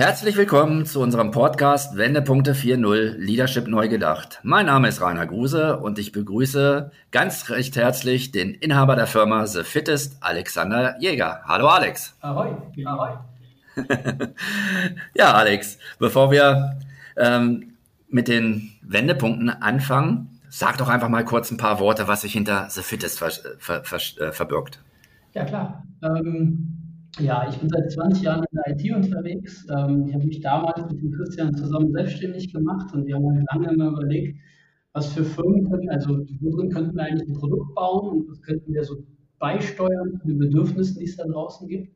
Herzlich willkommen zu unserem Podcast Wendepunkte 4.0 Leadership neu gedacht. Mein Name ist Rainer Gruse und ich begrüße ganz recht herzlich den Inhaber der Firma The Fittest, Alexander Jäger. Hallo Alex. Ahoi. Ahoi. ja, Alex, bevor wir ähm, mit den Wendepunkten anfangen, sag doch einfach mal kurz ein paar Worte, was sich hinter The Fittest ver ver ver äh, verbirgt. Ja, klar. Ähm ja, ich bin seit 20 Jahren in der IT unterwegs. Ähm, ich habe mich damals mit dem Christian zusammen selbstständig gemacht und wir haben lange mal überlegt, was für Firmen können, also worin könnten wir eigentlich ein Produkt bauen und was könnten wir so beisteuern zu den Bedürfnissen, die es da draußen gibt.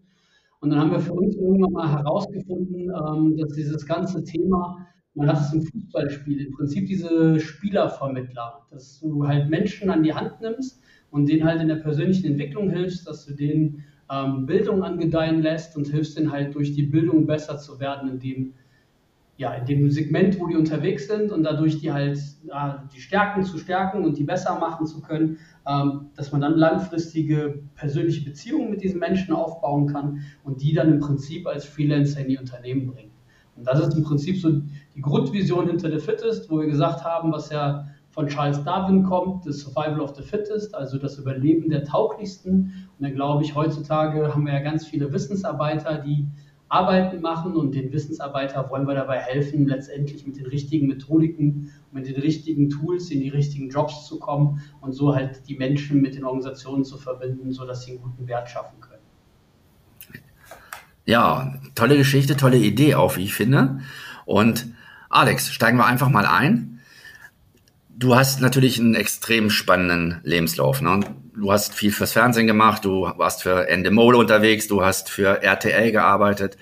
Und dann haben wir für uns irgendwann mal herausgefunden, ähm, dass dieses ganze Thema, man hat es im Fußballspiel, im Prinzip diese Spielervermittler, dass du halt Menschen an die Hand nimmst und denen halt in der persönlichen Entwicklung hilfst, dass du denen ähm, Bildung angedeihen lässt und hilfst ihnen halt durch die Bildung besser zu werden in dem, ja, in dem Segment, wo die unterwegs sind und dadurch die halt äh, die Stärken zu stärken und die besser machen zu können, ähm, dass man dann langfristige persönliche Beziehungen mit diesen Menschen aufbauen kann und die dann im Prinzip als Freelancer in die Unternehmen bringen. Und das ist im Prinzip so die Grundvision hinter The Fittest, wo wir gesagt haben, was ja von Charles Darwin kommt, das Survival of the Fittest, also das Überleben der Tauglichsten. Und dann glaube ich, heutzutage haben wir ja ganz viele Wissensarbeiter, die Arbeiten machen und den Wissensarbeiter wollen wir dabei helfen, letztendlich mit den richtigen Methodiken mit den richtigen Tools in die richtigen Jobs zu kommen und so halt die Menschen mit den Organisationen zu verbinden, sodass sie einen guten Wert schaffen können. Ja, tolle Geschichte, tolle Idee auch, wie ich finde. Und Alex, steigen wir einfach mal ein. Du hast natürlich einen extrem spannenden Lebenslauf. Ne? Du hast viel fürs Fernsehen gemacht, du warst für Endemol unterwegs, du hast für RTL gearbeitet,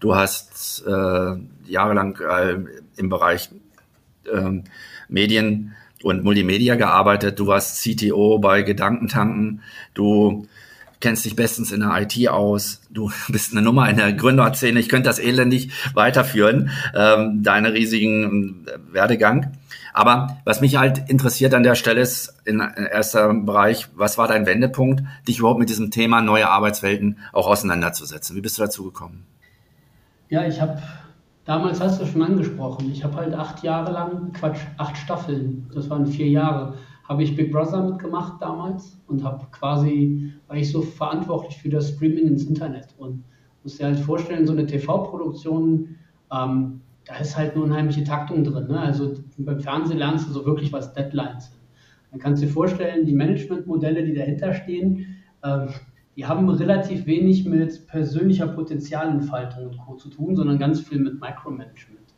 du hast äh, jahrelang äh, im Bereich äh, Medien und Multimedia gearbeitet, du warst CTO bei Gedankentanken, du kennst dich bestens in der IT aus, du bist eine Nummer in der Gründerszene, ich könnte das elendig weiterführen, ähm, deine riesigen äh, Werdegang. Aber was mich halt interessiert an der Stelle ist, in erster Bereich, was war dein Wendepunkt, dich überhaupt mit diesem Thema neue Arbeitswelten auch auseinanderzusetzen? Wie bist du dazu gekommen? Ja, ich habe, damals hast du schon angesprochen, ich habe halt acht Jahre lang, Quatsch, acht Staffeln, das waren vier Jahre, habe ich Big Brother mitgemacht damals und habe quasi, war ich so verantwortlich für das Streaming ins Internet und musst dir halt vorstellen, so eine TV-Produktion, ähm, da ist halt eine unheimliche Taktung drin. Ne? Also beim Fernsehen lernst du so wirklich, was Deadlines sind. Dann kannst du dir vorstellen, die Managementmodelle, die dahinter stehen, ähm, die haben relativ wenig mit persönlicher Potenzialentfaltung und Co. zu tun, sondern ganz viel mit Micromanagement.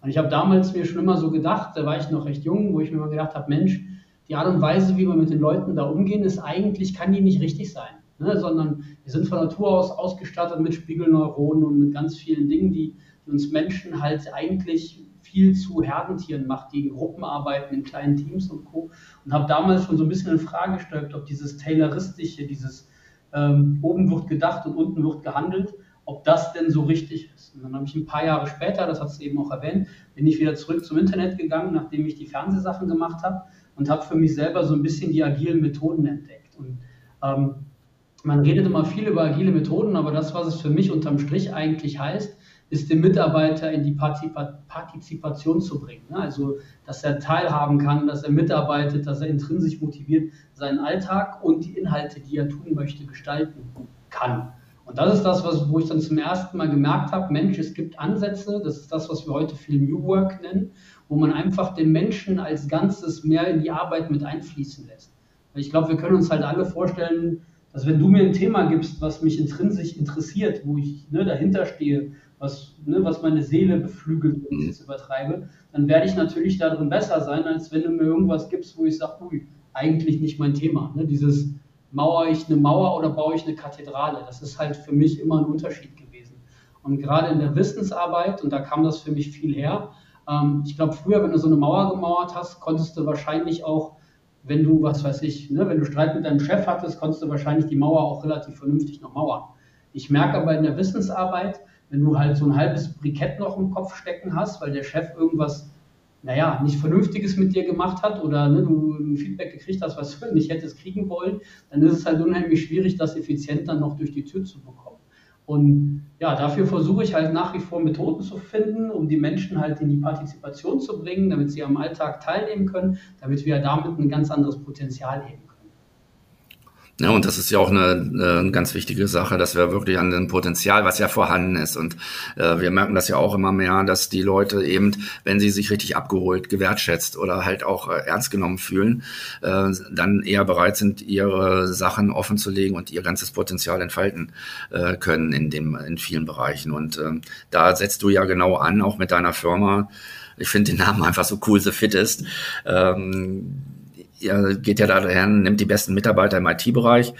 Und ich habe damals mir schon immer so gedacht, da war ich noch recht jung, wo ich mir immer gedacht habe, Mensch, die Art und Weise, wie wir mit den Leuten da umgehen, ist eigentlich, kann die nicht richtig sein. Ne? Sondern wir sind von Natur aus ausgestattet mit Spiegelneuronen und mit ganz vielen Dingen, die die uns Menschen halt eigentlich viel zu Herdentieren macht, die in Gruppen arbeiten, in kleinen Teams und Co. Und habe damals schon so ein bisschen in Frage gestellt, ob dieses Tayloristische, dieses ähm, oben wird gedacht und unten wird gehandelt, ob das denn so richtig ist. Und dann habe ich ein paar Jahre später, das hat es eben auch erwähnt, bin ich wieder zurück zum Internet gegangen, nachdem ich die Fernsehsachen gemacht habe und habe für mich selber so ein bisschen die agilen Methoden entdeckt. Und ähm, man redet immer viel über agile Methoden, aber das, was es für mich unterm Strich eigentlich heißt, ist den Mitarbeiter in die Partizipation zu bringen. Ne? Also, dass er teilhaben kann, dass er mitarbeitet, dass er intrinsisch motiviert seinen Alltag und die Inhalte, die er tun möchte, gestalten kann. Und das ist das, was, wo ich dann zum ersten Mal gemerkt habe, Mensch, es gibt Ansätze, das ist das, was wir heute viel New Work nennen, wo man einfach den Menschen als Ganzes mehr in die Arbeit mit einfließen lässt. Ich glaube, wir können uns halt alle vorstellen, dass wenn du mir ein Thema gibst, was mich intrinsisch interessiert, wo ich ne, dahinter stehe, was, ne, was meine Seele beflügelt, wenn ich es übertreibe, dann werde ich natürlich darin besser sein, als wenn du mir irgendwas gibst, wo ich sage, ui, eigentlich nicht mein Thema. Ne? Dieses Mauer ich eine Mauer oder baue ich eine Kathedrale? Das ist halt für mich immer ein Unterschied gewesen. Und gerade in der Wissensarbeit, und da kam das für mich viel her, ähm, ich glaube, früher, wenn du so eine Mauer gemauert hast, konntest du wahrscheinlich auch wenn du, was weiß ich, ne, wenn du Streit mit deinem Chef hattest, konntest du wahrscheinlich die Mauer auch relativ vernünftig noch mauern. Ich merke aber in der Wissensarbeit, wenn du halt so ein halbes Brikett noch im Kopf stecken hast, weil der Chef irgendwas, naja, nicht Vernünftiges mit dir gemacht hat oder ne, du ein Feedback gekriegt hast, was du nicht hättest kriegen wollen, dann ist es halt unheimlich schwierig, das effizient dann noch durch die Tür zu bekommen. Und ja, dafür versuche ich halt nach wie vor Methoden zu finden, um die Menschen halt in die Partizipation zu bringen, damit sie am Alltag teilnehmen können, damit wir damit ein ganz anderes Potenzial heben. Ja, und das ist ja auch eine, eine ganz wichtige Sache, dass wir wirklich an dem Potenzial, was ja vorhanden ist. Und äh, wir merken das ja auch immer mehr, dass die Leute eben, wenn sie sich richtig abgeholt, gewertschätzt oder halt auch äh, ernst genommen fühlen, äh, dann eher bereit sind, ihre Sachen offen zu legen und ihr ganzes Potenzial entfalten äh, können in dem in vielen Bereichen. Und äh, da setzt du ja genau an, auch mit deiner Firma. Ich finde den Namen einfach so cool, The Fittest. Ähm, ihr geht ja daher, nimmt die besten Mitarbeiter im IT-Bereich,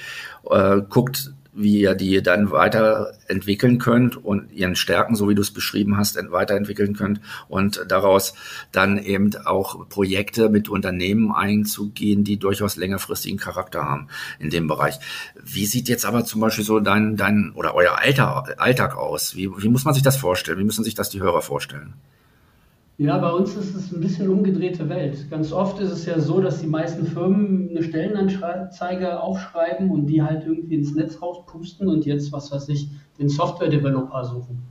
äh, guckt, wie ihr die dann weiterentwickeln könnt und ihren Stärken, so wie du es beschrieben hast, weiterentwickeln könnt und daraus dann eben auch Projekte mit Unternehmen einzugehen, die durchaus längerfristigen Charakter haben in dem Bereich. Wie sieht jetzt aber zum Beispiel so dein, dein oder euer Alter, Alltag aus? Wie, wie muss man sich das vorstellen? Wie müssen sich das die Hörer vorstellen? Ja, bei uns ist es ein bisschen umgedrehte Welt. Ganz oft ist es ja so, dass die meisten Firmen eine Stellenanzeige aufschreiben und die halt irgendwie ins Netz rauspusten und jetzt, was weiß ich, den Software-Developer suchen.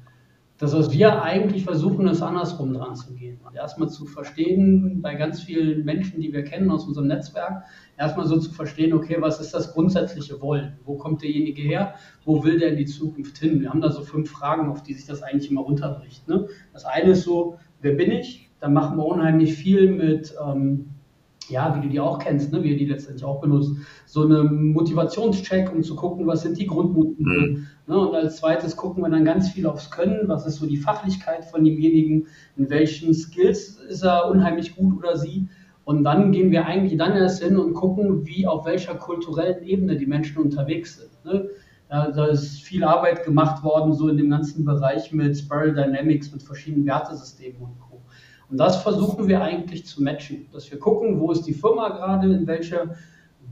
Das, was wir eigentlich versuchen, ist andersrum dran zu gehen. Erstmal zu verstehen, bei ganz vielen Menschen, die wir kennen aus unserem Netzwerk, erstmal so zu verstehen, okay, was ist das grundsätzliche Wollen? Wo kommt derjenige her? Wo will der in die Zukunft hin? Wir haben da so fünf Fragen, auf die sich das eigentlich immer runterbricht. Ne? Das eine ist so, wer bin ich? Dann machen wir unheimlich viel mit, ähm, ja, wie du die auch kennst, ne, wie ihr die letztendlich auch benutzt, so eine Motivationscheck, um zu gucken, was sind die Grundmotive. Mhm. Ne, und als zweites gucken wir dann ganz viel aufs Können, was ist so die Fachlichkeit von demjenigen, in welchen Skills ist er unheimlich gut oder sie. Und dann gehen wir eigentlich dann erst hin und gucken, wie auf welcher kulturellen Ebene die Menschen unterwegs sind. Ne? Da, da, ist viel Arbeit gemacht worden, so in dem ganzen Bereich mit Spiral Dynamics, mit verschiedenen Wertesystemen und Co. Und das versuchen wir eigentlich zu matchen, dass wir gucken, wo ist die Firma gerade, in welcher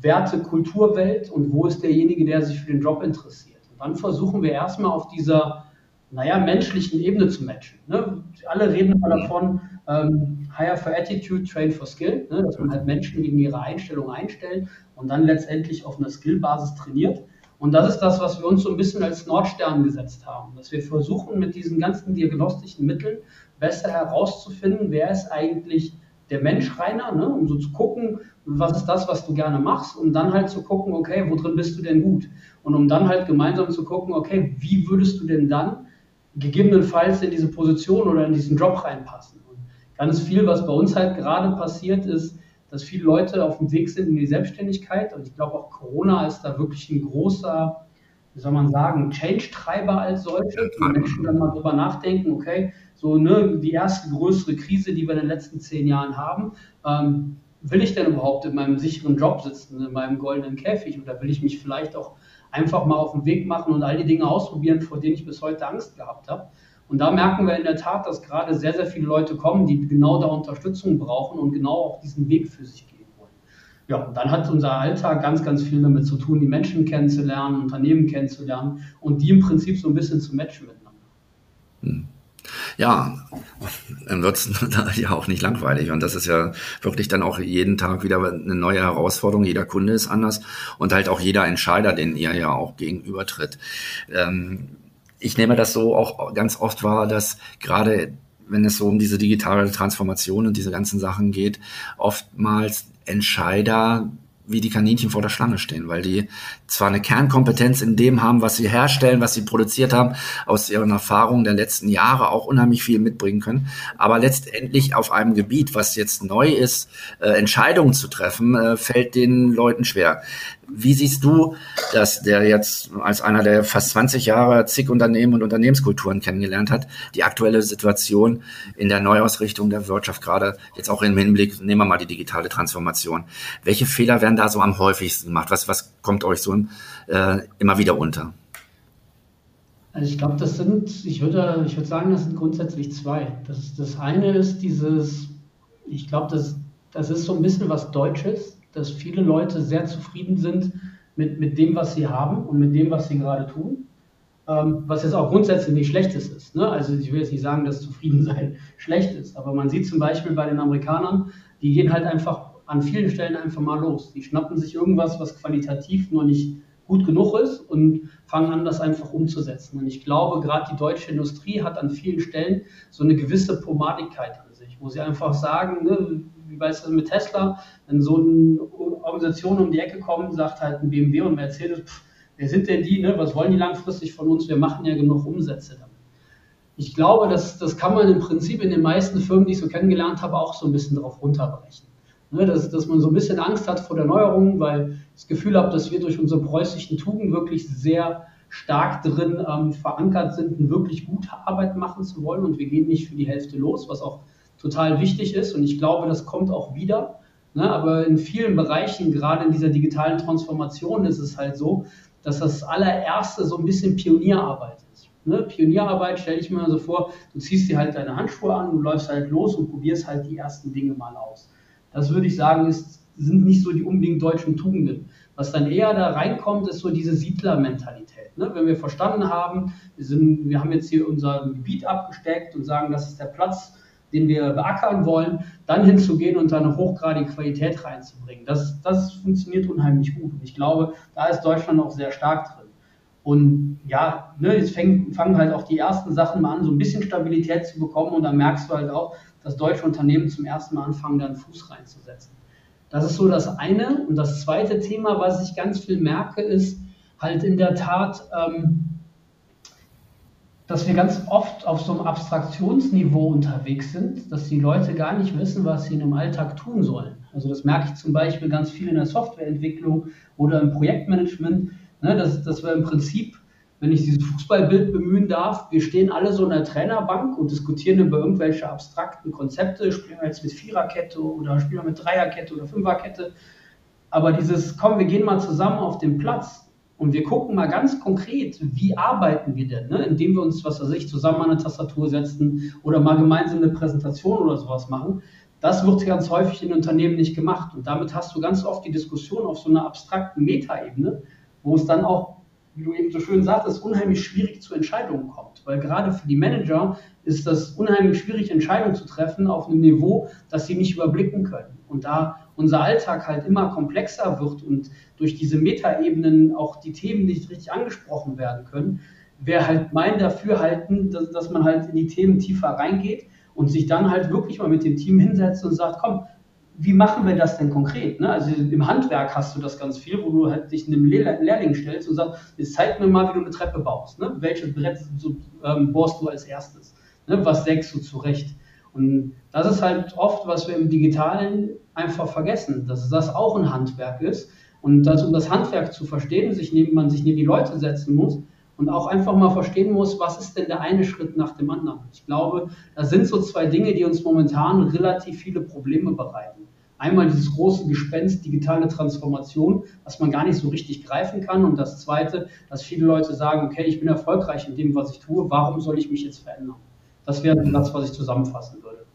Werte-Kulturwelt und wo ist derjenige, der sich für den Job interessiert. Und dann versuchen wir erstmal auf dieser, naja, menschlichen Ebene zu matchen. Ne? Alle reden immer davon, ähm, Hire for Attitude, Train for Skill, ne? dass man halt Menschen gegen ihre Einstellung einstellt und dann letztendlich auf einer Skillbasis trainiert. Und das ist das, was wir uns so ein bisschen als Nordstern gesetzt haben, dass wir versuchen, mit diesen ganzen diagnostischen Mitteln besser herauszufinden, wer ist eigentlich der Mensch reiner, ne? um so zu gucken, was ist das, was du gerne machst, um dann halt zu gucken, okay, wo drin bist du denn gut? Und um dann halt gemeinsam zu gucken, okay, wie würdest du denn dann gegebenenfalls in diese Position oder in diesen Job reinpassen? Und ganz viel, was bei uns halt gerade passiert ist, dass viele Leute auf dem Weg sind in die Selbstständigkeit. Und ich glaube auch Corona ist da wirklich ein großer, wie soll man sagen, Change-Treiber als solche. Die Menschen dann mal drüber nachdenken, okay, so ne, die erste größere Krise, die wir in den letzten zehn Jahren haben, ähm, will ich denn überhaupt in meinem sicheren Job sitzen, in meinem goldenen Käfig? Oder will ich mich vielleicht auch einfach mal auf den Weg machen und all die Dinge ausprobieren, vor denen ich bis heute Angst gehabt habe? Und da merken wir in der Tat, dass gerade sehr, sehr viele Leute kommen, die genau da Unterstützung brauchen und genau auch diesen Weg für sich gehen wollen. Ja, und dann hat unser Alltag ganz, ganz viel damit zu tun, die Menschen kennenzulernen, Unternehmen kennenzulernen und die im Prinzip so ein bisschen zu matchen miteinander. Hm. Ja, dann wird es ja auch nicht langweilig. Und das ist ja wirklich dann auch jeden Tag wieder eine neue Herausforderung. Jeder Kunde ist anders und halt auch jeder Entscheider, den ihr ja auch gegenübertritt. Ähm, ich nehme das so auch ganz oft wahr, dass gerade wenn es so um diese digitale Transformation und diese ganzen Sachen geht, oftmals Entscheider wie die Kaninchen vor der Schlange stehen, weil die zwar eine Kernkompetenz in dem haben, was sie herstellen, was sie produziert haben, aus ihren Erfahrungen der letzten Jahre auch unheimlich viel mitbringen können, aber letztendlich auf einem Gebiet, was jetzt neu ist, äh, Entscheidungen zu treffen, äh, fällt den Leuten schwer. Wie siehst du, dass der jetzt als einer, der fast 20 Jahre zig Unternehmen und Unternehmenskulturen kennengelernt hat, die aktuelle Situation in der Neuausrichtung der Wirtschaft, gerade jetzt auch im Hinblick, nehmen wir mal die digitale Transformation. Welche Fehler werden da so am häufigsten gemacht? Was, was kommt euch so äh, immer wieder unter? Also ich glaube, das sind, ich würde, ich würde sagen, das sind grundsätzlich zwei. Das, das eine ist dieses, ich glaube, das, das ist so ein bisschen was Deutsches dass viele Leute sehr zufrieden sind mit, mit dem, was sie haben und mit dem, was sie gerade tun. Ähm, was jetzt auch grundsätzlich nicht Schlechtes ist. Ne? Also ich will jetzt nicht sagen, dass Zufriedensein schlecht ist, aber man sieht zum Beispiel bei den Amerikanern, die gehen halt einfach an vielen Stellen einfach mal los. Die schnappen sich irgendwas, was qualitativ noch nicht gut genug ist und fangen an, das einfach umzusetzen. Und ich glaube, gerade die deutsche Industrie hat an vielen Stellen so eine gewisse Pomadigkeit an sich, wo sie einfach sagen, ne, wie weißt du mit Tesla, wenn so eine Organisation um die Ecke kommt, sagt halt ein BMW und Mercedes, pff, wer sind denn die, ne? was wollen die langfristig von uns, wir machen ja genug Umsätze damit. Ich glaube, das, das kann man im Prinzip in den meisten Firmen, die ich so kennengelernt habe, auch so ein bisschen darauf runterbrechen. Ne, dass, dass man so ein bisschen Angst hat vor der Neuerung, weil ich das Gefühl habe, dass wir durch unsere preußischen Tugend wirklich sehr stark drin ähm, verankert sind, eine wirklich gute Arbeit machen zu wollen und wir gehen nicht für die Hälfte los, was auch total wichtig ist und ich glaube, das kommt auch wieder. Ne, aber in vielen Bereichen, gerade in dieser digitalen Transformation, ist es halt so, dass das allererste so ein bisschen Pionierarbeit ist. Ne? Pionierarbeit stelle ich mir so vor, du ziehst dir halt deine Handschuhe an, du läufst halt los und probierst halt die ersten Dinge mal aus. Das würde ich sagen, ist, sind nicht so die unbedingt deutschen Tugenden. Was dann eher da reinkommt, ist so diese Siedlermentalität. Ne? Wenn wir verstanden haben, wir, sind, wir haben jetzt hier unser Gebiet abgesteckt und sagen, das ist der Platz, den wir beackern wollen, dann hinzugehen und da eine hochgradige Qualität reinzubringen. Das, das funktioniert unheimlich gut. Und ich glaube, da ist Deutschland auch sehr stark drin. Und ja, ne, jetzt fäng, fangen halt auch die ersten Sachen mal an, so ein bisschen Stabilität zu bekommen. Und dann merkst du halt auch, dass deutsche Unternehmen zum ersten Mal anfangen, da einen Fuß reinzusetzen. Das ist so das eine. Und das zweite Thema, was ich ganz viel merke, ist halt in der Tat, ähm, dass wir ganz oft auf so einem Abstraktionsniveau unterwegs sind, dass die Leute gar nicht wissen, was sie in im Alltag tun sollen. Also das merke ich zum Beispiel ganz viel in der Softwareentwicklung oder im Projektmanagement, ne, dass, dass wir im Prinzip wenn ich dieses Fußballbild bemühen darf, wir stehen alle so in der Trainerbank und diskutieren über irgendwelche abstrakten Konzepte, spielen wir jetzt mit Viererkette oder spielen wir mit Dreierkette oder Fünferkette. Aber dieses, komm, wir gehen mal zusammen auf den Platz und wir gucken mal ganz konkret, wie arbeiten wir denn, ne? indem wir uns, was weiß ich, zusammen an eine Tastatur setzen oder mal gemeinsam eine Präsentation oder sowas machen. Das wird ganz häufig in Unternehmen nicht gemacht. Und damit hast du ganz oft die Diskussion auf so einer abstrakten Metaebene, wo es dann auch wie du eben so schön sagtest, unheimlich schwierig zu Entscheidungen kommt. Weil gerade für die Manager ist das unheimlich schwierig, Entscheidungen zu treffen auf einem Niveau, das sie nicht überblicken können. Und da unser Alltag halt immer komplexer wird und durch diese Metaebenen auch die Themen nicht richtig angesprochen werden können, wäre halt mein Dafürhalten, dass, dass man halt in die Themen tiefer reingeht und sich dann halt wirklich mal mit dem Team hinsetzt und sagt, komm, wie machen wir das denn konkret? Ne? Also im Handwerk hast du das ganz viel, wo du halt dich einem Lehrling stellst und sagst, jetzt zeig mir mal, wie du eine Treppe baust. Ne? Welches Brett so, ähm, bohrst du als erstes? Ne? Was sägst du zurecht? Und das ist halt oft, was wir im Digitalen einfach vergessen, dass das auch ein Handwerk ist. Und dass, um das Handwerk zu verstehen, sich neben, man sich neben die Leute setzen muss und auch einfach mal verstehen muss, was ist denn der eine Schritt nach dem anderen. Ich glaube, das sind so zwei Dinge, die uns momentan relativ viele Probleme bereiten. Einmal dieses große Gespenst digitale Transformation, was man gar nicht so richtig greifen kann. Und das Zweite, dass viele Leute sagen, okay, ich bin erfolgreich in dem, was ich tue, warum soll ich mich jetzt verändern? Das wäre das, was ich zusammenfassen würde.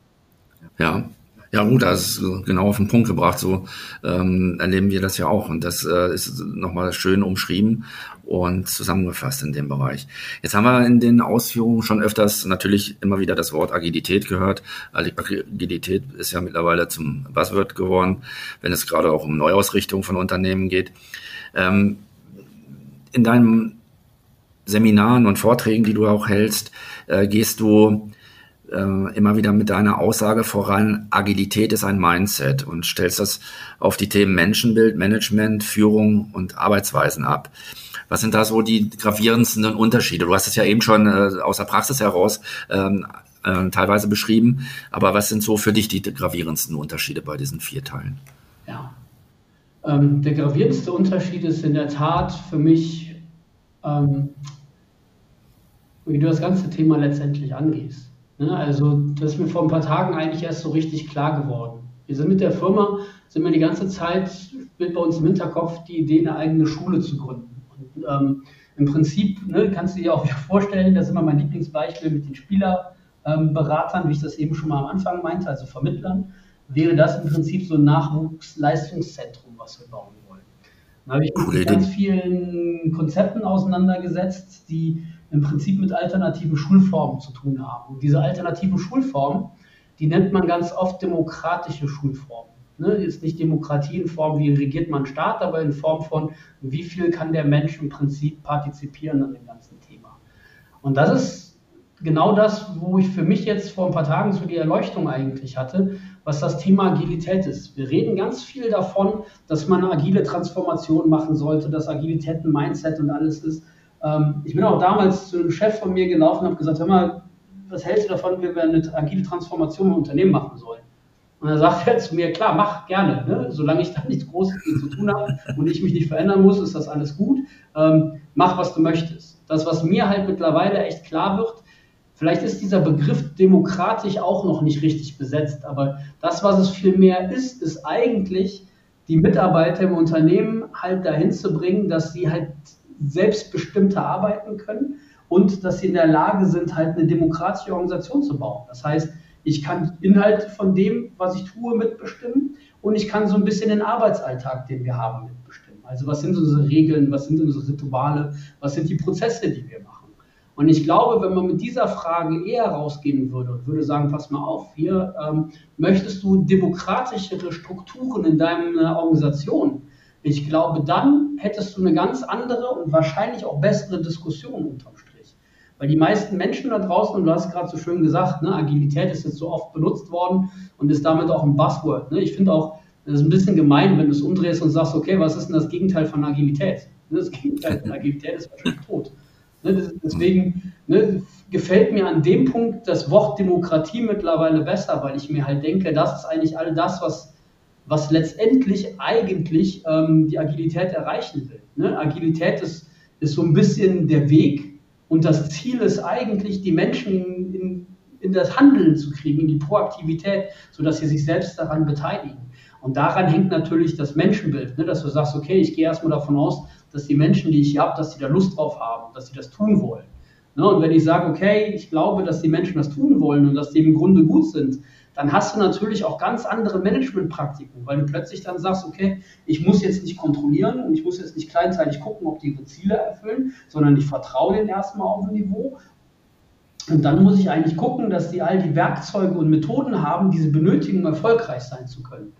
Ja, ja gut, das ist genau auf den Punkt gebracht. So ähm, erleben wir das ja auch. Und das äh, ist nochmal schön umschrieben und zusammengefasst in dem Bereich. Jetzt haben wir in den Ausführungen schon öfters natürlich immer wieder das Wort Agilität gehört. Agilität ist ja mittlerweile zum Buzzword geworden, wenn es gerade auch um Neuausrichtung von Unternehmen geht. Ähm, in deinen Seminaren und Vorträgen, die du auch hältst, äh, gehst du äh, immer wieder mit deiner Aussage voran, Agilität ist ein Mindset und stellst das auf die Themen Menschenbild, Management, Führung und Arbeitsweisen ab. Was sind da so die gravierendsten Unterschiede? Du hast es ja eben schon äh, aus der Praxis heraus ähm, äh, teilweise beschrieben, aber was sind so für dich die gravierendsten Unterschiede bei diesen vier Teilen? Ja, ähm, der gravierendste Unterschied ist in der Tat für mich, ähm, wie du das ganze Thema letztendlich angehst. Ne? Also das ist mir vor ein paar Tagen eigentlich erst so richtig klar geworden. Wir sind mit der Firma, sind wir die ganze Zeit, spielt bei uns im Hinterkopf die Idee, eine eigene Schule zu gründen. Und ähm, im Prinzip ne, kannst du dir auch wieder vorstellen, das ist immer mein Lieblingsbeispiel mit den Spielerberatern, ähm, wie ich das eben schon mal am Anfang meinte, also Vermittlern. wäre das im Prinzip so ein Nachwuchsleistungszentrum, was wir bauen wollen. Dann habe ich mich mit ganz vielen Konzepten auseinandergesetzt, die im Prinzip mit alternativen Schulformen zu tun haben. Und diese alternativen Schulformen, die nennt man ganz oft demokratische Schulformen. Ne, ist nicht Demokratie in Form, wie regiert man Staat, aber in Form von, wie viel kann der Mensch im Prinzip partizipieren an dem ganzen Thema. Und das ist genau das, wo ich für mich jetzt vor ein paar Tagen so die Erleuchtung eigentlich hatte, was das Thema Agilität ist. Wir reden ganz viel davon, dass man agile Transformation machen sollte, dass Agilität ein Mindset und alles ist. Ähm, ich bin auch damals zu einem Chef von mir gelaufen und habe gesagt, hör mal, was hältst du davon, wenn wir eine agile Transformation im Unternehmen machen sollen? Und dann sagt er zu mir, klar, mach gerne. Ne? Solange ich da nichts Großes zu tun habe und ich mich nicht verändern muss, ist das alles gut. Ähm, mach, was du möchtest. Das, was mir halt mittlerweile echt klar wird, vielleicht ist dieser Begriff demokratisch auch noch nicht richtig besetzt, aber das, was es viel mehr ist, ist eigentlich, die Mitarbeiter im Unternehmen halt dahin zu bringen, dass sie halt selbstbestimmter arbeiten können und dass sie in der Lage sind, halt eine demokratische Organisation zu bauen. Das heißt, ich kann Inhalte von dem, was ich tue, mitbestimmen und ich kann so ein bisschen den Arbeitsalltag, den wir haben, mitbestimmen. Also was sind unsere Regeln, was sind unsere Rituale, was sind die Prozesse, die wir machen. Und ich glaube, wenn man mit dieser Frage eher rausgehen würde und würde sagen, pass mal auf, hier ähm, möchtest du demokratischere Strukturen in deiner Organisation. Ich glaube, dann hättest du eine ganz andere und wahrscheinlich auch bessere Diskussion unterm Strich. Weil die meisten Menschen da draußen, und du hast gerade so schön gesagt, ne, Agilität ist jetzt so oft benutzt worden und ist damit auch ein Buzzword. Ne? Ich finde auch, das ist ein bisschen gemein, wenn du es umdrehst und sagst, okay, was ist denn das Gegenteil von Agilität? Ne, das Gegenteil von Agilität ist wahrscheinlich tot. Ne, deswegen ne, gefällt mir an dem Punkt das Wort Demokratie mittlerweile besser, weil ich mir halt denke, das ist eigentlich all das, was, was letztendlich eigentlich ähm, die Agilität erreichen will. Ne? Agilität ist, ist so ein bisschen der Weg, und das Ziel ist eigentlich, die Menschen in, in, das Handeln zu kriegen, in die Proaktivität, sodass sie sich selbst daran beteiligen. Und daran hängt natürlich das Menschenbild, ne? dass du sagst, okay, ich gehe erstmal davon aus, dass die Menschen, die ich habe, dass sie da Lust drauf haben, dass sie das tun wollen. Ne? Und wenn ich sage, okay, ich glaube, dass die Menschen das tun wollen und dass die im Grunde gut sind, dann hast du natürlich auch ganz andere Managementpraktiken, weil du plötzlich dann sagst, okay, ich muss jetzt nicht kontrollieren und ich muss jetzt nicht kleinteilig gucken, ob die ihre Ziele erfüllen, sondern ich vertraue denen erstmal auf ein Niveau. Und dann muss ich eigentlich gucken, dass die all die Werkzeuge und Methoden haben, die sie benötigen, um erfolgreich sein zu können.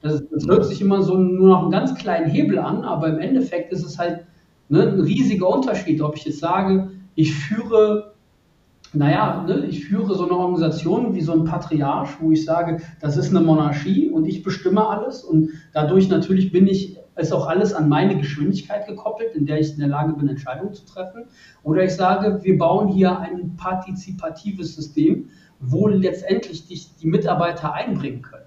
Das, das hört sich immer so nur noch einen ganz kleinen Hebel an, aber im Endeffekt ist es halt ne, ein riesiger Unterschied, ob ich jetzt sage, ich führe naja, ne, ich führe so eine Organisation wie so ein Patriarch, wo ich sage, das ist eine Monarchie und ich bestimme alles und dadurch natürlich bin ich, ist auch alles an meine Geschwindigkeit gekoppelt, in der ich in der Lage bin, Entscheidungen zu treffen. Oder ich sage, wir bauen hier ein partizipatives System, wo letztendlich dich die Mitarbeiter einbringen können.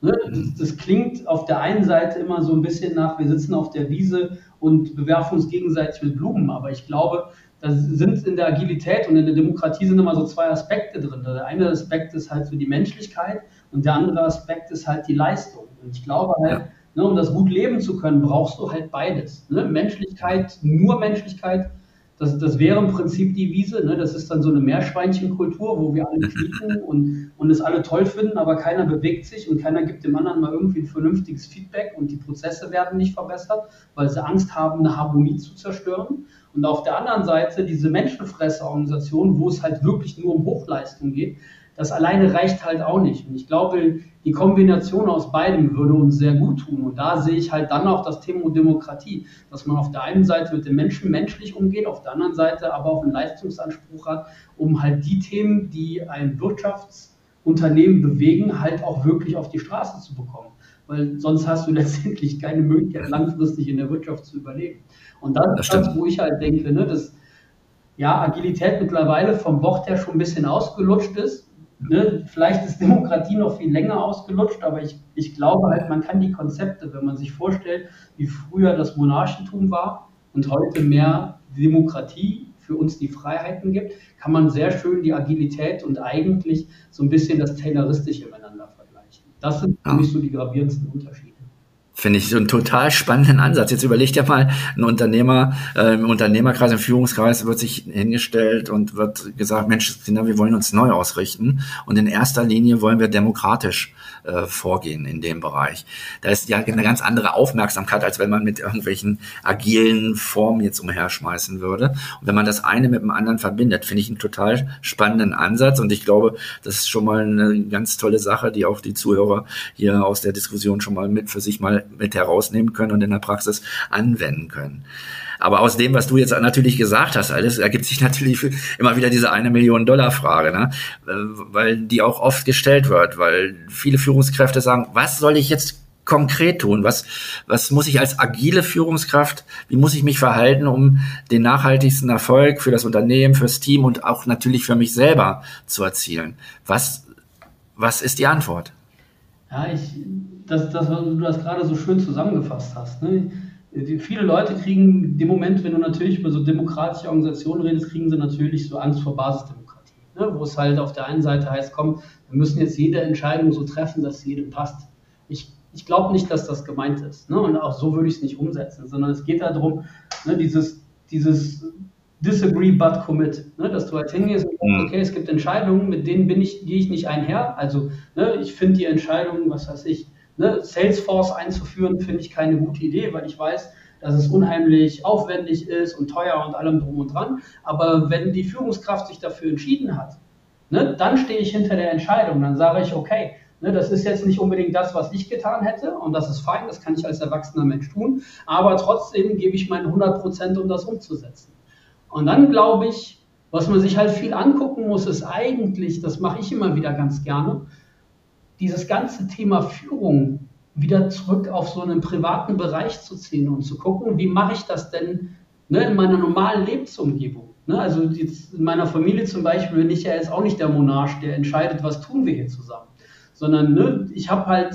Ne? Das, das, klingt auf der einen Seite immer so ein bisschen nach, wir sitzen auf der Wiese und bewerfen uns gegenseitig mit Blumen, aber ich glaube, da sind in der Agilität und in der Demokratie sind immer so zwei Aspekte drin. Der eine Aspekt ist halt so die Menschlichkeit und der andere Aspekt ist halt die Leistung. Und ich glaube halt, ja. ne, um das gut leben zu können, brauchst du halt beides. Ne? Menschlichkeit, nur Menschlichkeit das, das wäre im Prinzip die Wiese. Ne? Das ist dann so eine Meerschweinchenkultur, wo wir alle quieken und, und es alle toll finden, aber keiner bewegt sich und keiner gibt dem anderen mal irgendwie ein vernünftiges Feedback und die Prozesse werden nicht verbessert, weil sie Angst haben, eine Harmonie zu zerstören. Und auf der anderen Seite diese Menschenfressorganisation, wo es halt wirklich nur um Hochleistung geht, das alleine reicht halt auch nicht. Und ich glaube, die Kombination aus beidem würde uns sehr gut tun. Und da sehe ich halt dann auch das Thema Demokratie, dass man auf der einen Seite mit den Menschen menschlich umgeht, auf der anderen Seite aber auch einen Leistungsanspruch hat, um halt die Themen, die ein Wirtschaftsunternehmen bewegen, halt auch wirklich auf die Straße zu bekommen. Weil sonst hast du letztendlich keine Möglichkeit, langfristig in der Wirtschaft zu überleben. Und das, das ist das, wo ich halt denke, ne, dass ja, Agilität mittlerweile vom Wort her schon ein bisschen ausgelutscht ist Ne, vielleicht ist Demokratie noch viel länger ausgelutscht, aber ich, ich glaube halt, man kann die Konzepte, wenn man sich vorstellt, wie früher das Monarchentum war und heute mehr Demokratie für uns die Freiheiten gibt, kann man sehr schön die Agilität und eigentlich so ein bisschen das Tayloristische miteinander. Das sind für mich so die gravierendsten Unterschiede. Finde ich so einen total spannenden Ansatz. Jetzt überlegt ja mal, ein Unternehmer äh, im Unternehmerkreis, im Führungskreis wird sich hingestellt und wird gesagt, Mensch, Kinder, wir wollen uns neu ausrichten. Und in erster Linie wollen wir demokratisch äh, vorgehen in dem Bereich. Da ist ja eine ganz andere Aufmerksamkeit, als wenn man mit irgendwelchen agilen Formen jetzt umherschmeißen würde. Und wenn man das eine mit dem anderen verbindet, finde ich einen total spannenden Ansatz. Und ich glaube, das ist schon mal eine ganz tolle Sache, die auch die Zuhörer hier aus der Diskussion schon mal mit für sich mal mit herausnehmen können und in der Praxis anwenden können. Aber aus dem, was du jetzt natürlich gesagt hast, alles ergibt sich natürlich immer wieder diese eine Million Dollar Frage, ne? Äh, weil die auch oft gestellt wird, weil viele Führungskräfte sagen, was soll ich jetzt konkret tun? Was, was muss ich als agile Führungskraft, wie muss ich mich verhalten, um den nachhaltigsten Erfolg für das Unternehmen, fürs Team und auch natürlich für mich selber zu erzielen? Was, was ist die Antwort? Ja, ich, das, das, du das gerade so schön zusammengefasst hast. Ne? Die, viele Leute kriegen dem Moment, wenn du natürlich über so demokratische Organisationen redest, kriegen sie natürlich so Angst vor Basisdemokratie. Ne? Wo es halt auf der einen Seite heißt, komm, wir müssen jetzt jede Entscheidung so treffen, dass sie jedem passt. Ich, ich glaube nicht, dass das gemeint ist. Ne? Und auch so würde ich es nicht umsetzen, sondern es geht darum, ne, dieses, dieses Disagree but commit. Ne? Dass du halt hingehst und sagst, mhm. okay, es gibt Entscheidungen, mit denen bin ich, gehe ich nicht einher. Also ne, ich finde die Entscheidung, was weiß ich, ne, Salesforce einzuführen, finde ich keine gute Idee, weil ich weiß, dass es unheimlich aufwendig ist und teuer und allem drum und dran. Aber wenn die Führungskraft sich dafür entschieden hat, ne, dann stehe ich hinter der Entscheidung. Dann sage ich, okay, ne, das ist jetzt nicht unbedingt das, was ich getan hätte und das ist fein, das kann ich als erwachsener Mensch tun, aber trotzdem gebe ich meine 100 Prozent, um das umzusetzen. Und dann glaube ich, was man sich halt viel angucken muss, ist eigentlich, das mache ich immer wieder ganz gerne, dieses ganze Thema Führung wieder zurück auf so einen privaten Bereich zu ziehen und zu gucken, wie mache ich das denn ne, in meiner normalen Lebensumgebung. Ne? Also in meiner Familie zum Beispiel bin ich ja jetzt auch nicht der Monarch, der entscheidet, was tun wir hier zusammen, sondern ne, ich habe halt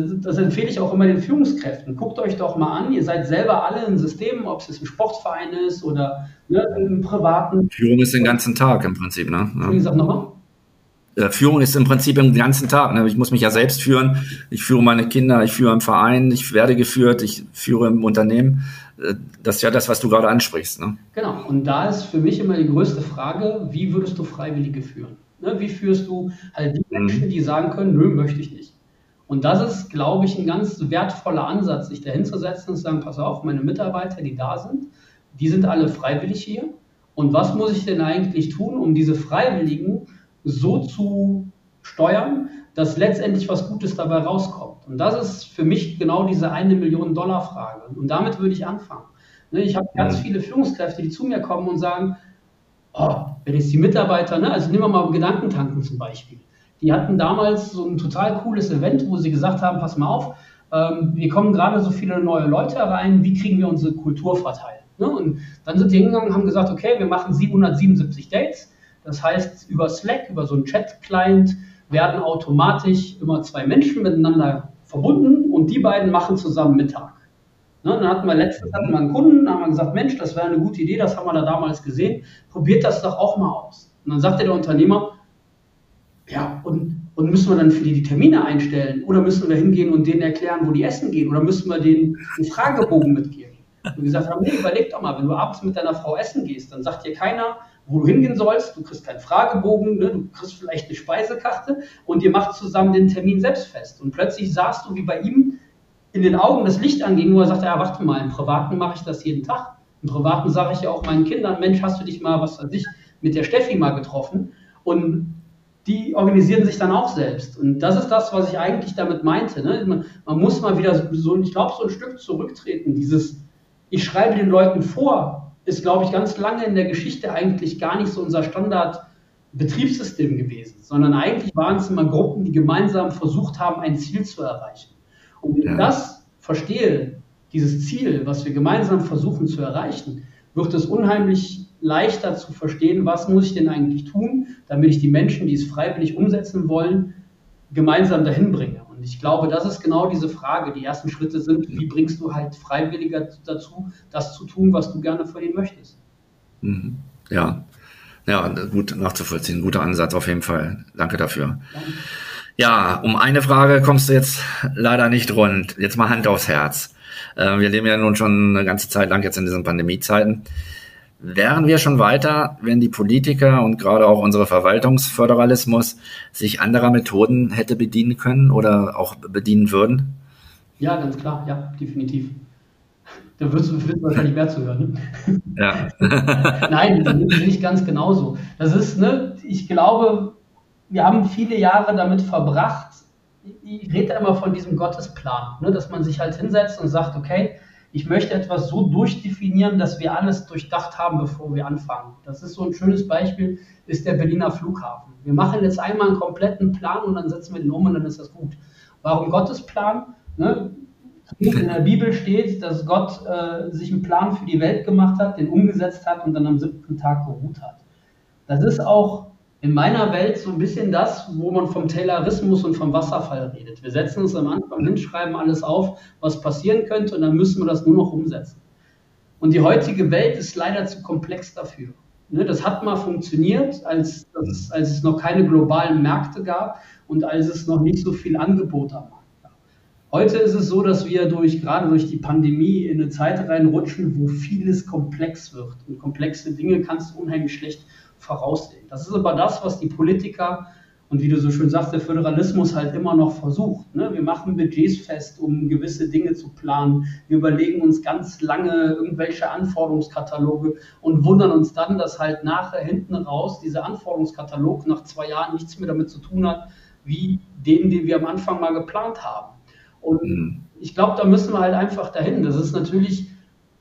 das, empfehle ich auch immer den Führungskräften. Guckt euch doch mal an, ihr seid selber alle in Systemen, ob es ein Sportverein ist oder ne, im privaten. Führung ist den ganzen Tag im Prinzip, ne? Ja. Wie gesagt, nochmal? Führung ist im Prinzip den ganzen Tag. Ne? Ich muss mich ja selbst führen. Ich führe meine Kinder, ich führe im Verein, ich werde geführt, ich führe im Unternehmen. Äh, das ist ja das, was du gerade ansprichst. Ne? Genau. Und da ist für mich immer die größte Frage, wie würdest du Freiwillige führen? Ne? Wie führst du halt die mhm. Menschen, die sagen können, nö, möchte ich nicht. Und das ist, glaube ich, ein ganz wertvoller Ansatz, sich dahin zu setzen und zu sagen, pass auf, meine Mitarbeiter, die da sind, die sind alle freiwillig hier. Und was muss ich denn eigentlich tun, um diese Freiwilligen so zu steuern, dass letztendlich was Gutes dabei rauskommt? Und das ist für mich genau diese eine Million Dollar Frage. Und damit würde ich anfangen. Ne, ich habe ganz viele Führungskräfte, die zu mir kommen und sagen, oh, wenn jetzt die Mitarbeiter, ne, also nehmen wir mal Gedankentanken zum Beispiel. Die hatten damals so ein total cooles Event, wo sie gesagt haben, pass mal auf, ähm, wir kommen gerade so viele neue Leute rein, wie kriegen wir unsere Kultur verteilt? Ne? Und dann sind die hingegangen und haben gesagt, okay, wir machen 777 Dates. Das heißt, über Slack, über so einen Chat-Client werden automatisch immer zwei Menschen miteinander verbunden und die beiden machen zusammen Mittag. Ne, dann hatten wir letztens hatten wir einen Kunden, haben wir gesagt, Mensch, das wäre eine gute Idee, das haben wir da damals gesehen, probiert das doch auch mal aus. Und dann sagte der Unternehmer, ja, und, und müssen wir dann für die die Termine einstellen? Oder müssen wir hingehen und denen erklären, wo die essen gehen? Oder müssen wir denen einen Fragebogen mitgeben? Und gesagt haben, nee, überleg doch mal, wenn du abends mit deiner Frau essen gehst, dann sagt dir keiner, wo du hingehen sollst, du kriegst keinen Fragebogen, ne? du kriegst vielleicht eine Speisekarte und ihr macht zusammen den Termin selbst fest. Und plötzlich sahst du, wie bei ihm in den Augen das Licht anging, wo er sagte, ja, warte mal, im Privaten mache ich das jeden Tag. Im Privaten sage ich ja auch meinen Kindern, Mensch, hast du dich mal, was weiß ich, mit der Steffi mal getroffen? Und die organisieren sich dann auch selbst. Und das ist das, was ich eigentlich damit meinte. Ne? Man, man, muss mal wieder so, ich glaube, so ein Stück zurücktreten. Dieses, ich schreibe den Leuten vor, ist, glaube ich, ganz lange in der Geschichte eigentlich gar nicht so unser Standard-Betriebssystem gewesen, sondern eigentlich waren es immer Gruppen, die gemeinsam versucht haben, ein Ziel zu erreichen. Und wenn ja. ich das verstehe, dieses Ziel, was wir gemeinsam versuchen zu erreichen, wird es unheimlich leichter zu verstehen, was muss ich denn eigentlich tun, damit ich die Menschen, die es freiwillig umsetzen wollen, gemeinsam dahin bringe. Und ich glaube, das ist genau diese Frage. Die ersten Schritte sind, wie bringst du halt Freiwillige dazu, das zu tun, was du gerne von ihnen möchtest. Mhm. Ja, ja, gut nachzuvollziehen. Guter Ansatz auf jeden Fall. Danke dafür. Danke. Ja, um eine Frage kommst du jetzt leider nicht rund. Jetzt mal Hand aufs Herz. Äh, wir leben ja nun schon eine ganze Zeit lang jetzt in diesen Pandemiezeiten. Wären wir schon weiter, wenn die Politiker und gerade auch unsere Verwaltungsföderalismus sich anderer Methoden hätte bedienen können oder auch bedienen würden? Ja, ganz klar, ja, definitiv. Da wirst du, du wahrscheinlich mehr zu hören. Ne? Ja. Nein, das sehe ich ganz genauso. Das ist, ne, ich glaube, wir haben viele Jahre damit verbracht, ich rede immer von diesem Gottesplan, ne, dass man sich halt hinsetzt und sagt, okay, ich möchte etwas so durchdefinieren, dass wir alles durchdacht haben, bevor wir anfangen. Das ist so ein schönes Beispiel, ist der Berliner Flughafen. Wir machen jetzt einmal einen kompletten Plan und dann setzen wir den um und dann ist das gut. Warum Gottesplan? Ne? In der Bibel steht, dass Gott äh, sich einen Plan für die Welt gemacht hat, den umgesetzt hat und dann am siebten Tag geruht hat. Das ist auch in meiner Welt so ein bisschen das, wo man vom Taylorismus und vom Wasserfall redet. Wir setzen uns am Anfang hin, schreiben alles auf, was passieren könnte und dann müssen wir das nur noch umsetzen. Und die heutige Welt ist leider zu komplex dafür. Ne, das hat mal funktioniert, als, als, als es noch keine globalen Märkte gab und als es noch nicht so viel Angebot am Markt gab. Heute ist es so, dass wir durch, gerade durch die Pandemie in eine Zeit reinrutschen, wo vieles komplex wird. Und komplexe Dinge kannst du unheimlich schlecht voraussehen. Das ist aber das, was die Politiker und wie du so schön sagst, der Föderalismus halt immer noch versucht. Ne? Wir machen Budgets fest, um gewisse Dinge zu planen. Wir überlegen uns ganz lange irgendwelche Anforderungskataloge und wundern uns dann, dass halt nachher hinten raus dieser Anforderungskatalog nach zwei Jahren nichts mehr damit zu tun hat, wie den, den wir am Anfang mal geplant haben. Und mhm. ich glaube, da müssen wir halt einfach dahin. Das ist natürlich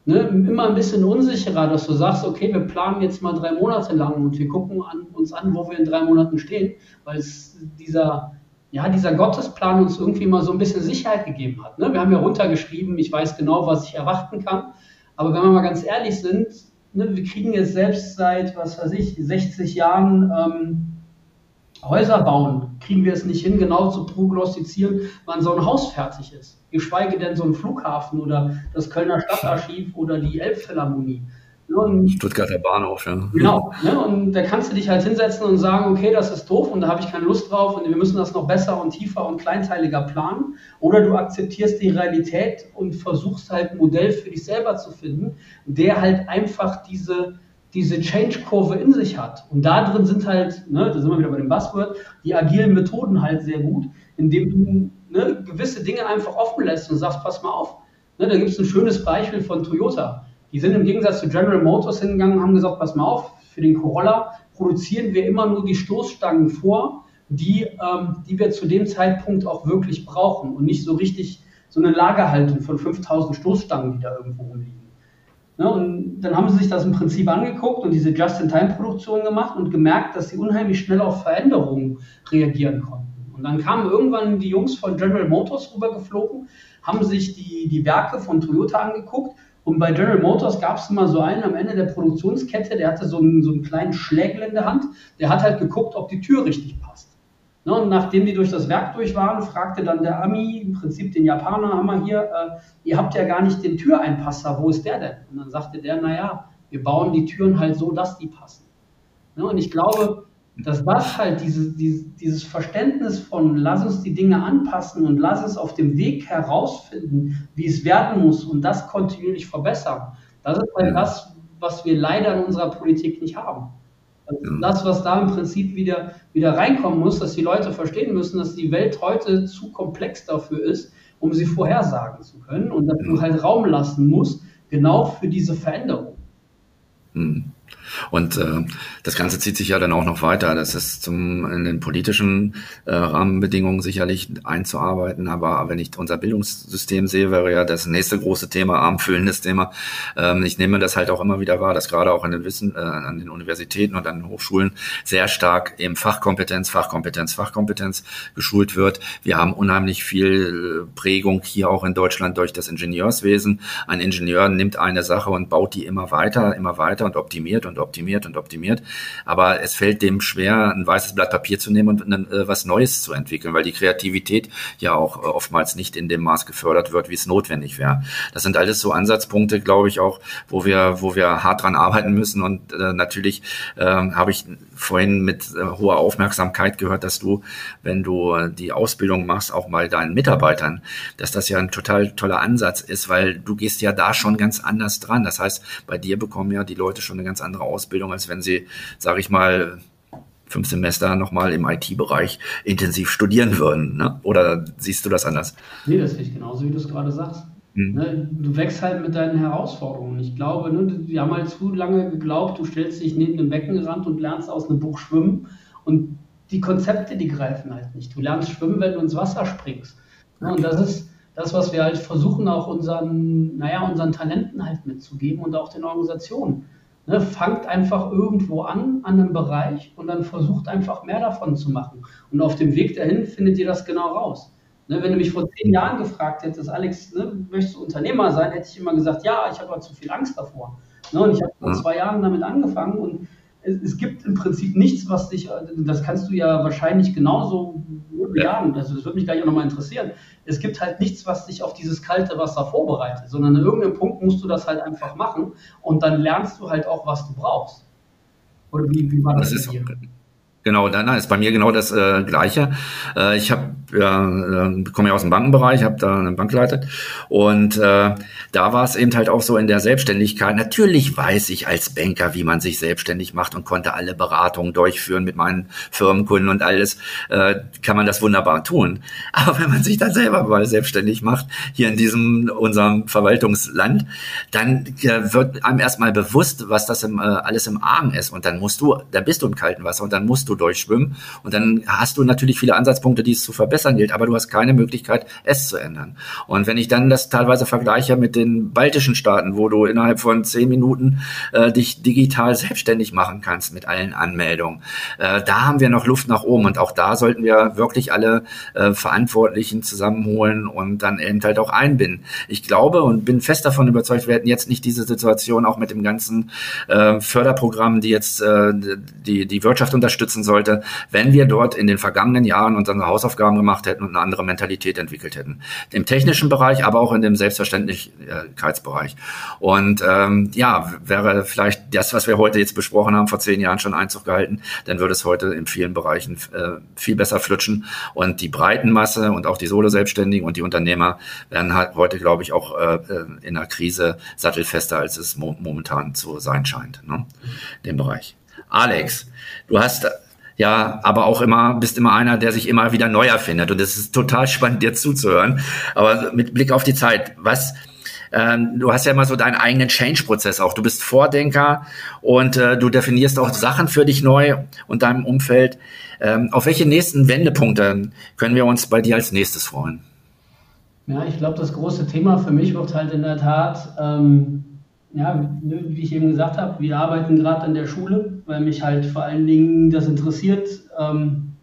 ne, immer ein bisschen unsicherer, dass du sagst, okay, wir planen jetzt mal drei Monate lang und wir gucken an, uns an, wo wir in drei Monaten stehen, weil es dieser, ja, dieser Gottesplan uns irgendwie mal so ein bisschen Sicherheit gegeben hat. Ne? Wir haben ja runtergeschrieben, ich weiß genau, was ich erwarten kann, aber wenn wir mal ganz ehrlich sind, ne, wir kriegen jetzt selbst seit, was weiß ich, 60 Jahren ähm, Häuser bauen, kriegen wir es nicht hin, genau zu prognostizieren, wann so ein Haus fertig ist. Geschweige denn so ein Flughafen oder das Kölner Stadtarchiv oder die Elbphilharmonie. Und, Stuttgarter Bahnhof, ja. Genau. Ne? Und da kannst du dich halt hinsetzen und sagen, okay, das ist doof und da habe ich keine Lust drauf und wir müssen das noch besser und tiefer und kleinteiliger planen. Oder du akzeptierst die Realität und versuchst halt ein Modell für dich selber zu finden, der halt einfach diese, diese Change-Kurve in sich hat. Und da drin sind halt, ne, da sind wir wieder bei dem Buzzword, die agilen Methoden halt sehr gut, indem du ne, gewisse Dinge einfach offen lässt und sagst, pass mal auf. Ne, da gibt es ein schönes Beispiel von Toyota. Die sind im Gegensatz zu General Motors hingegangen und haben gesagt, pass mal auf, für den Corolla produzieren wir immer nur die Stoßstangen vor, die, ähm, die wir zu dem Zeitpunkt auch wirklich brauchen und nicht so richtig so eine Lagerhaltung von 5000 Stoßstangen, die da irgendwo rumliegen. Ne, und dann haben sie sich das im Prinzip angeguckt und diese Just-in-Time-Produktion gemacht und gemerkt, dass sie unheimlich schnell auf Veränderungen reagieren konnten. Und dann kamen irgendwann die Jungs von General Motors rübergeflogen, haben sich die, die Werke von Toyota angeguckt und bei General Motors gab es immer so einen am Ende der Produktionskette, der hatte so einen, so einen kleinen Schlägel in der Hand, der hat halt geguckt, ob die Tür richtig passt. Ne, und nachdem die durch das Werk durch waren, fragte dann der Ami, im Prinzip den Japaner, haben wir hier, äh, ihr habt ja gar nicht den Türeinpasser, wo ist der denn? Und dann sagte der, naja, wir bauen die Türen halt so, dass die passen. Ne, und ich glaube, dass das halt diese, diese, dieses Verständnis von lass uns die Dinge anpassen und lass uns auf dem Weg herausfinden, wie es werden muss und das kontinuierlich verbessern. Das ist halt das, was wir leider in unserer Politik nicht haben. Also das, was da im Prinzip wieder, wieder reinkommen muss, dass die Leute verstehen müssen, dass die Welt heute zu komplex dafür ist, um sie vorhersagen zu können und dass du halt Raum lassen musst, genau für diese Veränderung. Hm. Und äh, das Ganze zieht sich ja dann auch noch weiter. Das ist zum in den politischen äh, Rahmenbedingungen sicherlich einzuarbeiten. Aber wenn ich unser Bildungssystem sehe, wäre ja das nächste große Thema, armfüllendes Thema. Ähm, ich nehme das halt auch immer wieder wahr, dass gerade auch an den Wissen, äh, an den Universitäten und an den Hochschulen sehr stark eben Fachkompetenz, Fachkompetenz, Fachkompetenz geschult wird. Wir haben unheimlich viel Prägung hier auch in Deutschland durch das Ingenieurswesen. Ein Ingenieur nimmt eine Sache und baut die immer weiter, immer weiter und optimiert optimiert und optimiert und optimiert. Aber es fällt dem schwer, ein weißes Blatt Papier zu nehmen und äh, was Neues zu entwickeln, weil die Kreativität ja auch äh, oftmals nicht in dem Maß gefördert wird, wie es notwendig wäre. Das sind alles so Ansatzpunkte, glaube ich, auch, wo wir, wo wir hart dran arbeiten müssen. Und äh, natürlich äh, habe ich vorhin mit äh, hoher Aufmerksamkeit gehört, dass du, wenn du die Ausbildung machst, auch mal deinen Mitarbeitern, dass das ja ein total toller Ansatz ist, weil du gehst ja da schon ganz anders dran. Das heißt, bei dir bekommen ja die Leute schon eine ganz andere Ausbildung, als wenn sie, sage ich mal, fünf Semester nochmal im IT-Bereich intensiv studieren würden. Ne? Oder siehst du das anders? Nee, das sehe ich genauso, wie du es gerade sagst. Mhm. Ne, du wächst halt mit deinen Herausforderungen. Ich glaube, ne, wir haben halt zu lange geglaubt, du stellst dich neben dem Beckenrand und lernst aus einem Buch schwimmen. Und die Konzepte, die greifen halt nicht. Du lernst schwimmen, wenn du ins Wasser springst. Ne, und das ist das, was wir halt versuchen, auch unseren, naja, unseren Talenten halt mitzugeben und auch den Organisationen. Ne, fangt einfach irgendwo an, an einem Bereich und dann versucht einfach mehr davon zu machen. Und auf dem Weg dahin findet ihr das genau raus. Ne, wenn du mich vor zehn Jahren gefragt hättest, Alex, ne, möchtest du Unternehmer sein, hätte ich immer gesagt, ja, ich habe aber zu viel Angst davor. Ne, und ich habe vor zwei Jahren damit angefangen und es, gibt im Prinzip nichts, was dich, das kannst du ja wahrscheinlich genauso bejahen, also das würde mich gleich auch nochmal interessieren. Es gibt halt nichts, was dich auf dieses kalte Wasser vorbereitet, sondern an irgendeinem Punkt musst du das halt einfach machen und dann lernst du halt auch, was du brauchst. Oder wie, wie war das, das ist, hier? Genau, dann ist bei mir genau das äh, Gleiche. Äh, ich habe ja, äh, komme ja aus dem Bankenbereich, habe da eine Bank geleitet und äh, da war es eben halt auch so in der Selbstständigkeit. Natürlich weiß ich als Banker, wie man sich selbstständig macht und konnte alle Beratungen durchführen mit meinen Firmenkunden und alles, äh, kann man das wunderbar tun. Aber wenn man sich dann selber mal selbstständig macht, hier in diesem unserem Verwaltungsland, dann äh, wird einem erstmal bewusst, was das im, äh, alles im Argen ist und dann musst du, dann bist du im kalten Wasser und dann musst du durchschwimmen und dann hast du natürlich viele Ansatzpunkte, die es zu verbessern verbessern gilt, aber du hast keine Möglichkeit, es zu ändern. Und wenn ich dann das teilweise vergleiche mit den baltischen Staaten, wo du innerhalb von zehn Minuten äh, dich digital selbstständig machen kannst mit allen Anmeldungen, äh, da haben wir noch Luft nach oben und auch da sollten wir wirklich alle äh, Verantwortlichen zusammenholen und dann eben halt auch einbinden. Ich glaube und bin fest davon überzeugt, wir hätten jetzt nicht diese Situation auch mit dem ganzen äh, Förderprogramm, die jetzt äh, die, die Wirtschaft unterstützen sollte, wenn wir dort in den vergangenen Jahren unsere Hausaufgaben gemacht hätten und eine andere Mentalität entwickelt hätten. Im technischen Bereich, aber auch in dem Selbstverständlichkeitsbereich. Und ähm, ja, wäre vielleicht das, was wir heute jetzt besprochen haben, vor zehn Jahren schon Einzug gehalten, dann würde es heute in vielen Bereichen äh, viel besser flutschen. Und die Breitenmasse und auch die Solo-Selbstständigen und die Unternehmer werden halt heute, glaube ich, auch äh, in einer Krise sattelfester, als es mo momentan zu sein scheint, ne? dem Bereich. Alex, du hast ja, aber auch immer, bist immer einer, der sich immer wieder neu erfindet. Und es ist total spannend, dir zuzuhören. Aber mit Blick auf die Zeit, was, ähm, du hast ja immer so deinen eigenen Change-Prozess auch. Du bist Vordenker und äh, du definierst auch Sachen für dich neu und deinem Umfeld. Ähm, auf welche nächsten Wendepunkte können wir uns bei dir als nächstes freuen? Ja, ich glaube, das große Thema für mich wird halt in der Tat, ähm, ja, wie ich eben gesagt habe, wir arbeiten gerade an der Schule, weil mich halt vor allen Dingen das interessiert, ähm,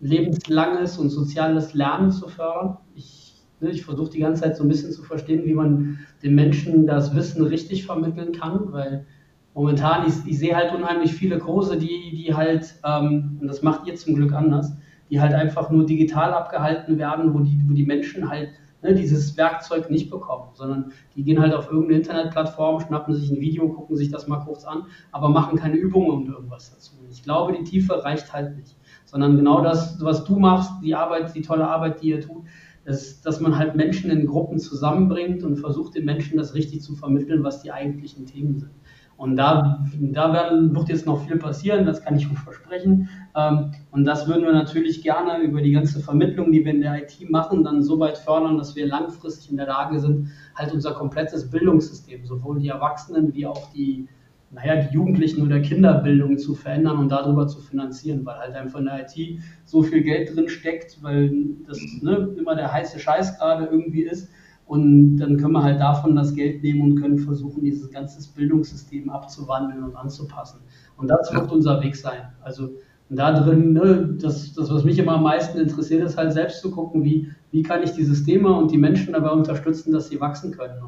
lebenslanges und soziales Lernen zu fördern. Ich, ne, ich versuche die ganze Zeit so ein bisschen zu verstehen, wie man den Menschen das Wissen richtig vermitteln kann, weil momentan, ich, ich sehe halt unheimlich viele Kurse, die, die halt, ähm, und das macht ihr zum Glück anders, die halt einfach nur digital abgehalten werden, wo die, wo die Menschen halt ne, dieses Werkzeug nicht bekommen, sondern die gehen halt auf irgendeine Internetplattform, schnappen sich ein Video, gucken sich das mal kurz an, aber machen keine Übungen und irgendwas dazu. Ich glaube, die Tiefe reicht halt nicht, sondern genau das, was du machst, die Arbeit, die tolle Arbeit, die ihr tut, ist, dass man halt Menschen in Gruppen zusammenbringt und versucht, den Menschen das richtig zu vermitteln, was die eigentlichen Themen sind. Und da, da werden, wird jetzt noch viel passieren, das kann ich euch versprechen. Ähm, und das würden wir natürlich gerne über die ganze Vermittlung, die wir in der IT machen, dann so weit fördern, dass wir langfristig in der Lage sind, halt unser komplettes Bildungssystem, sowohl die Erwachsenen wie auch die, naja, die Jugendlichen oder Kinderbildung zu verändern und darüber zu finanzieren, weil halt einfach in der IT so viel Geld drin steckt, weil das ne, immer der heiße Scheiß gerade irgendwie ist und dann können wir halt davon das Geld nehmen und können versuchen, dieses ganze Bildungssystem abzuwandeln und anzupassen. Und das wird unser Weg sein. Also da drin, ne, das, das, was mich immer am meisten interessiert, ist halt selbst zu gucken, wie, wie kann ich die Systeme und die Menschen dabei unterstützen, dass sie wachsen können.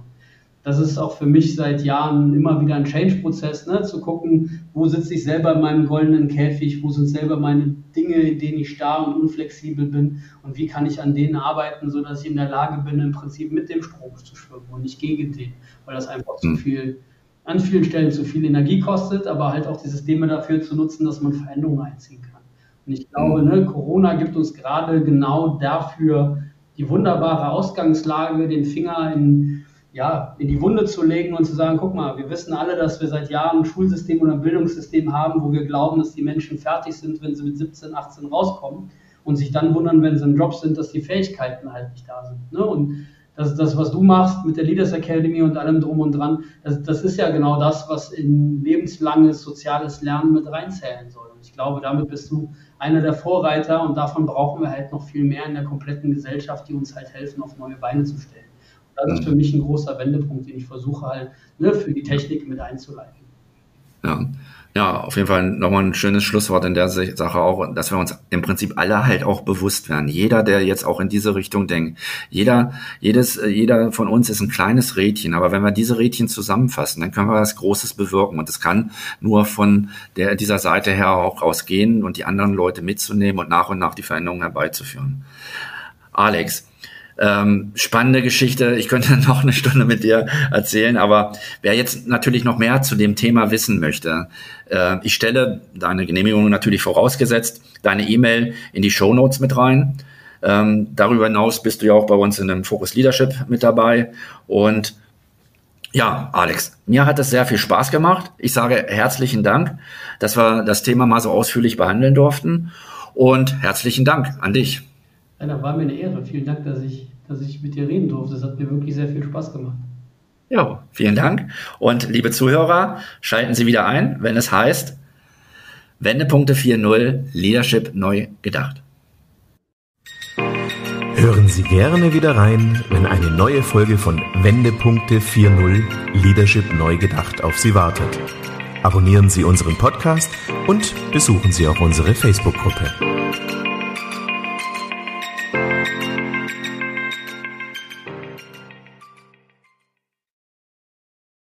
Das ist auch für mich seit Jahren immer wieder ein Change-Prozess, ne? zu gucken, wo sitze ich selber in meinem goldenen Käfig, wo sind selber meine Dinge, in denen ich starr und unflexibel bin und wie kann ich an denen arbeiten, sodass ich in der Lage bin, im Prinzip mit dem Strom zu schwimmen und nicht gegen den, weil das einfach zu hm. viel, an vielen Stellen zu viel Energie kostet, aber halt auch die Systeme dafür zu nutzen, dass man Veränderungen einziehen kann. Und ich glaube, hm. ne, Corona gibt uns gerade genau dafür die wunderbare Ausgangslage, den Finger in, ja, in die Wunde zu legen und zu sagen, guck mal, wir wissen alle, dass wir seit Jahren ein Schulsystem oder ein Bildungssystem haben, wo wir glauben, dass die Menschen fertig sind, wenn sie mit 17, 18 rauskommen und sich dann wundern, wenn sie im Job sind, dass die Fähigkeiten halt nicht da sind. Ne? Und das, das, was du machst mit der Leaders Academy und allem drum und dran, das, das ist ja genau das, was in lebenslanges soziales Lernen mit reinzählen soll. Und ich glaube, damit bist du einer der Vorreiter und davon brauchen wir halt noch viel mehr in der kompletten Gesellschaft, die uns halt helfen, auf neue Beine zu stellen. Das ist für mich ein großer Wendepunkt, den ich versuche halt ne, für die Technik mit einzuleiten. Ja. Ja, auf jeden Fall nochmal ein schönes Schlusswort in der Sache auch, dass wir uns im Prinzip alle halt auch bewusst werden. Jeder, der jetzt auch in diese Richtung denkt, jeder, jedes, jeder von uns ist ein kleines Rädchen, aber wenn wir diese Rädchen zusammenfassen, dann können wir was Großes bewirken und es kann nur von der, dieser Seite her auch rausgehen und die anderen Leute mitzunehmen und nach und nach die Veränderungen herbeizuführen. Alex, ähm, spannende Geschichte. Ich könnte noch eine Stunde mit dir erzählen, aber wer jetzt natürlich noch mehr zu dem Thema wissen möchte, äh, ich stelle deine Genehmigung natürlich vorausgesetzt, deine E-Mail in die Show Notes mit rein. Ähm, darüber hinaus bist du ja auch bei uns in dem Focus Leadership mit dabei und ja, Alex, mir hat es sehr viel Spaß gemacht. Ich sage herzlichen Dank, dass wir das Thema mal so ausführlich behandeln durften und herzlichen Dank an dich. Ja, war mir eine Ehre. Vielen Dank, dass ich, dass ich mit dir reden durfte. Das hat mir wirklich sehr viel Spaß gemacht. Ja, vielen Dank. Und liebe Zuhörer, schalten Sie wieder ein, wenn es heißt Wendepunkte 4.0 Leadership neu gedacht. Hören Sie gerne wieder rein, wenn eine neue Folge von Wendepunkte 4.0 Leadership neu gedacht auf Sie wartet. Abonnieren Sie unseren Podcast und besuchen Sie auch unsere Facebook-Gruppe.